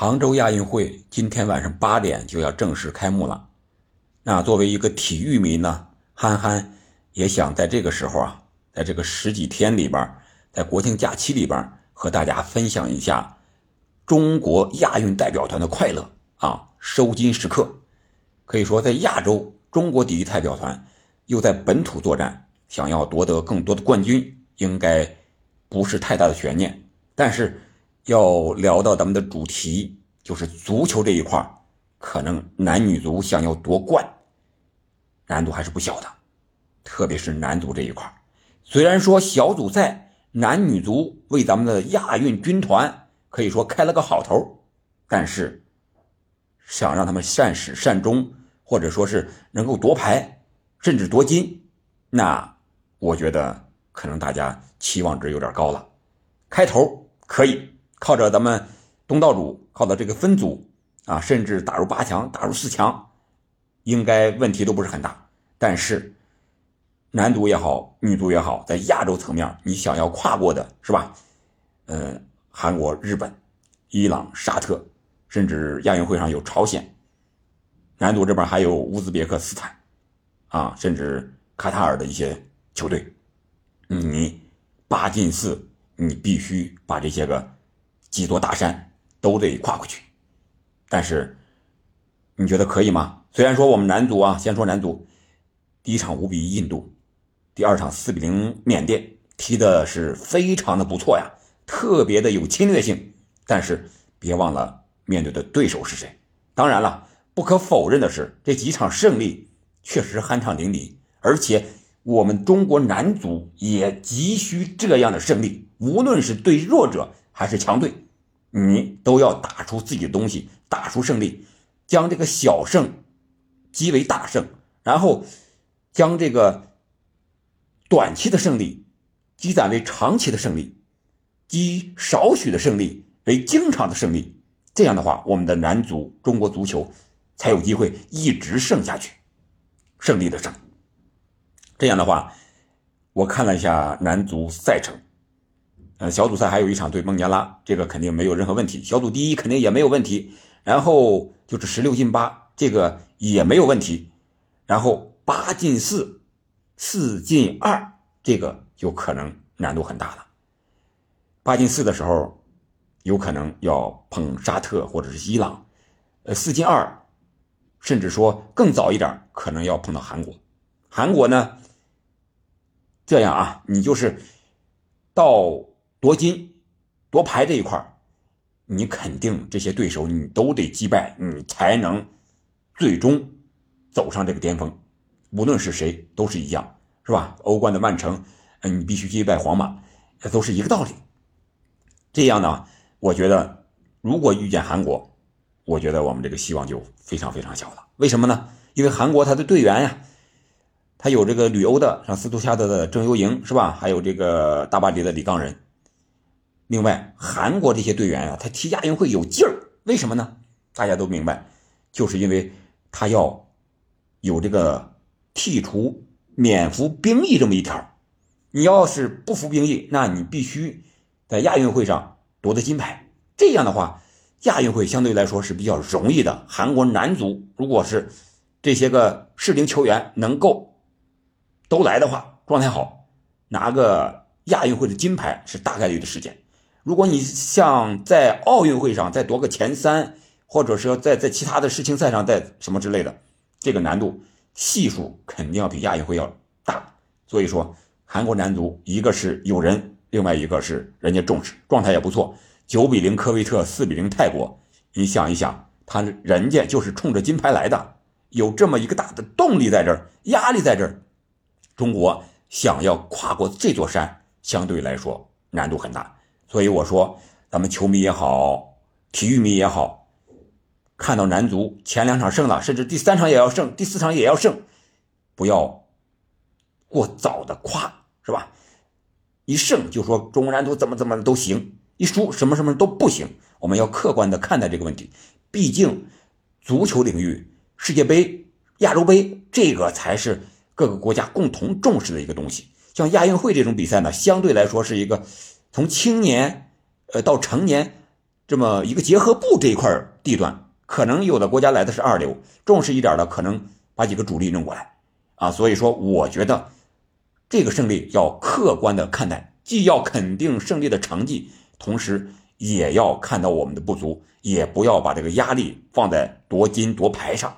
杭州亚运会今天晚上八点就要正式开幕了。那作为一个体育迷呢，憨憨也想在这个时候啊，在这个十几天里边，在国庆假期里边，和大家分享一下中国亚运代表团的快乐啊，收金时刻。可以说，在亚洲，中国体育代表团又在本土作战，想要夺得更多的冠军，应该不是太大的悬念。但是。要聊到咱们的主题，就是足球这一块可能男女足想要夺冠，难度还是不小的，特别是男足这一块虽然说小组赛男女足为咱们的亚运军团可以说开了个好头，但是想让他们善始善终，或者说是能够夺牌，甚至夺金，那我觉得可能大家期望值有点高了。开头可以。靠着咱们东道主，靠着这个分组啊，甚至打入八强、打入四强，应该问题都不是很大。但是男足也好，女足也好，在亚洲层面，你想要跨过的是吧？嗯，韩国、日本、伊朗、沙特，甚至亚运会上有朝鲜，男足这边还有乌兹别克斯坦啊，甚至卡塔尔的一些球队，你八进四，你必须把这些个。几座大山都得跨过去，但是你觉得可以吗？虽然说我们男足啊，先说男足，第一场五比一印度，第二场四比零缅甸，踢的是非常的不错呀，特别的有侵略性。但是别忘了面对的对手是谁。当然了，不可否认的是，这几场胜利确实酣畅淋漓，而且我们中国男足也急需这样的胜利，无论是对弱者。还是强队，你都要打出自己的东西，打出胜利，将这个小胜积为大胜，然后将这个短期的胜利积攒为长期的胜利，积少许的胜利为经常的胜利。这样的话，我们的男足中国足球才有机会一直胜下去，胜利的胜。这样的话，我看了一下男足赛程。呃，小组赛还有一场对孟加拉，这个肯定没有任何问题。小组第一肯定也没有问题，然后就是十六进八，这个也没有问题。然后八进四，四进二，这个就可能难度很大了。八进四的时候，有可能要碰沙特或者是伊朗。呃，四进二，甚至说更早一点，可能要碰到韩国。韩国呢，这样啊，你就是到。夺金、夺牌这一块你肯定这些对手你都得击败，你才能最终走上这个巅峰。无论是谁都是一样，是吧？欧冠的曼城，你必须击败皇马，这都是一个道理。这样呢，我觉得如果遇见韩国，我觉得我们这个希望就非常非常小了。为什么呢？因为韩国他的队员呀，他有这个旅欧的，像斯图加特的郑优莹，是吧？还有这个大巴黎的李刚仁。另外，韩国这些队员啊，他踢亚运会有劲儿，为什么呢？大家都明白，就是因为他要有这个剔除免服兵役这么一条。你要是不服兵役，那你必须在亚运会上夺得金牌。这样的话，亚运会相对来说是比较容易的。韩国男足如果是这些个适龄球员能够都来的话，状态好，拿个亚运会的金牌是大概率的事件。如果你像在奥运会上再夺个前三，或者说在在其他的世青赛上再什么之类的，这个难度系数肯定要比亚运会要大。所以说，韩国男足一个是有人，另外一个是人家重视，状态也不错。九比零科威特，四比零泰国，你想一想，他人家就是冲着金牌来的，有这么一个大的动力在这儿，压力在这儿。中国想要跨过这座山，相对来说难度很大。所以我说，咱们球迷也好，体育迷也好，看到男足前两场胜了，甚至第三场也要胜，第四场也要胜，不要过早的夸，是吧？一胜就说中国男足怎么怎么都行，一输什么什么都不行。我们要客观的看待这个问题，毕竟足球领域，世界杯、亚洲杯这个才是各个国家共同重视的一个东西。像亚运会这种比赛呢，相对来说是一个。从青年，呃，到成年，这么一个结合部这一块地段，可能有的国家来的是二流，重视一点的可能把几个主力弄过来，啊，所以说我觉得这个胜利要客观的看待，既要肯定胜利的成绩，同时也要看到我们的不足，也不要把这个压力放在夺金夺牌上，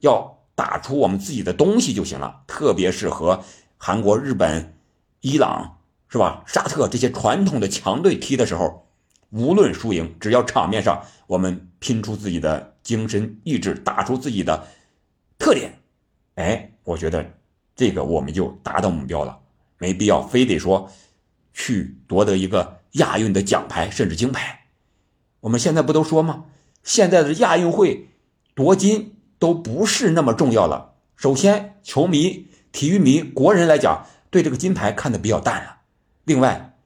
要打出我们自己的东西就行了。特别是和韩国、日本、伊朗是吧、沙特这些传统的强队踢的时候。无论输赢，只要场面上我们拼出自己的精神意志，打出自己的特点，哎，我觉得这个我们就达到目标了，没必要非得说去夺得一个亚运的奖牌甚至金牌。我们现在不都说吗？现在的亚运会夺金都不是那么重要了。首先，球迷、体育迷、国人来讲，对这个金牌看得比较淡了。另外，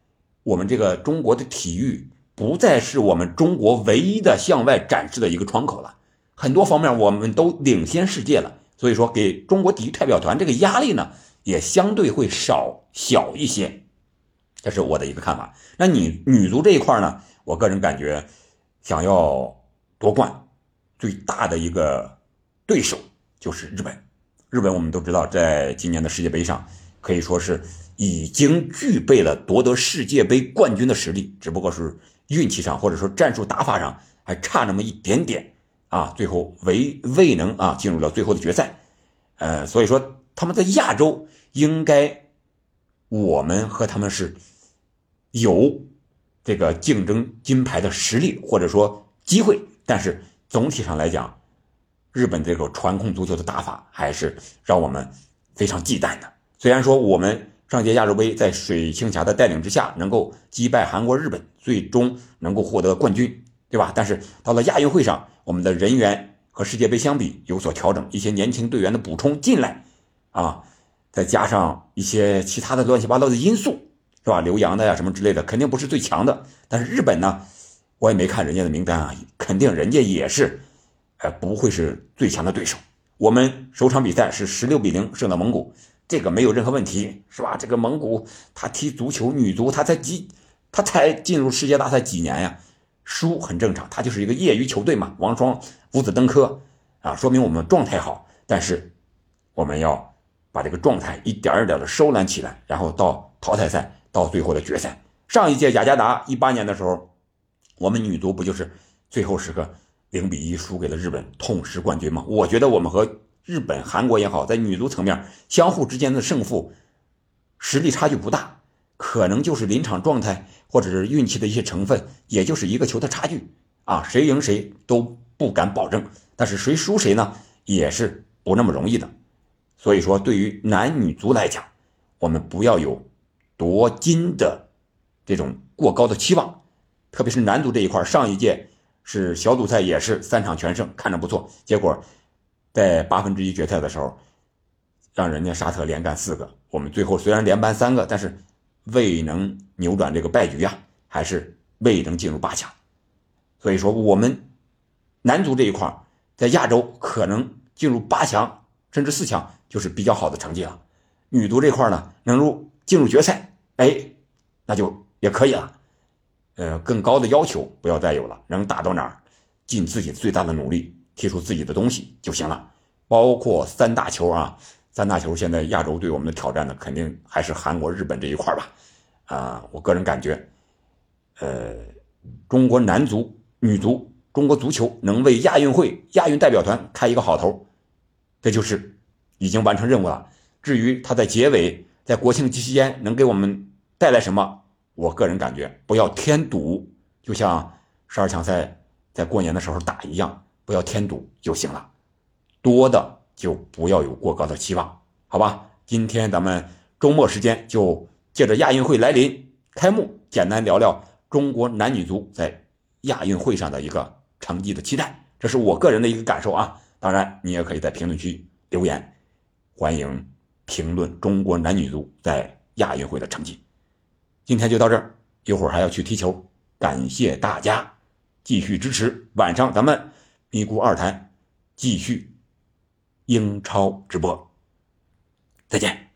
我们这个中国的体育。不再是我们中国唯一的向外展示的一个窗口了，很多方面我们都领先世界了，所以说给中国体育代表团这个压力呢，也相对会少小一些，这是我的一个看法。那女女足这一块呢，我个人感觉，想要夺冠，最大的一个对手就是日本。日本我们都知道，在今年的世界杯上可以说是已经具备了夺得世界杯冠军的实力，只不过是。运气上或者说战术打法上还差那么一点点啊，最后未未能啊进入了最后的决赛，呃，所以说他们在亚洲应该我们和他们是有这个竞争金牌的实力或者说机会，但是总体上来讲，日本这个传控足球的打法还是让我们非常忌惮的。虽然说我们。上届亚洲杯在水庆霞的带领之下，能够击败韩国、日本，最终能够获得冠军，对吧？但是到了亚运会上，我们的人员和世界杯相比有所调整，一些年轻队员的补充进来，啊，再加上一些其他的乱七八糟的因素，是吧？留洋的呀什么之类的，肯定不是最强的。但是日本呢，我也没看人家的名单啊，肯定人家也是，呃，不会是最强的对手。我们首场比赛是十六比零胜了蒙古。这个没有任何问题，是吧？这个蒙古他踢足球女足，他才几，他才进入世界大赛几年呀？输很正常，他就是一个业余球队嘛。王霜五子登科啊，说明我们状态好。但是我们要把这个状态一点一点的收揽起来，然后到淘汰赛，到最后的决赛。上一届雅加达一八年的时候，我们女足不就是最后时刻零比一输给了日本，痛失冠军吗？我觉得我们和。日本、韩国也好，在女足层面，相互之间的胜负实力差距不大，可能就是临场状态或者是运气的一些成分，也就是一个球的差距啊，谁赢谁都不敢保证，但是谁输谁呢，也是不那么容易的。所以说，对于男女足来讲，我们不要有夺金的这种过高的期望，特别是男足这一块，上一届是小组赛也是三场全胜，看着不错，结果。在八分之一决赛的时候，让人家沙特连干四个，我们最后虽然连扳三个，但是未能扭转这个败局啊，还是未能进入八强。所以说，我们男足这一块在亚洲可能进入八强甚至四强就是比较好的成绩了。女足这块呢，能入进入决赛，哎，那就也可以了。呃，更高的要求不要再有了，能打到哪儿，尽自己最大的努力。踢出自己的东西就行了，包括三大球啊，三大球现在亚洲对我们的挑战呢，肯定还是韩国、日本这一块吧。啊，我个人感觉，呃，中国男足、女足，中国足球能为亚运会、亚运代表团开一个好头，这就是已经完成任务了。至于他在结尾，在国庆期间能给我们带来什么，我个人感觉不要添堵，就像十二强赛在过年的时候打一样。不要添堵就行了，多的就不要有过高的期望，好吧？今天咱们周末时间就借着亚运会来临开幕，简单聊聊中国男女足在亚运会上的一个成绩的期待，这是我个人的一个感受啊。当然，你也可以在评论区留言，欢迎评论中国男女足在亚运会的成绩。今天就到这儿，一会儿还要去踢球，感谢大家继续支持，晚上咱们。咪咕二台继续英超直播，再见。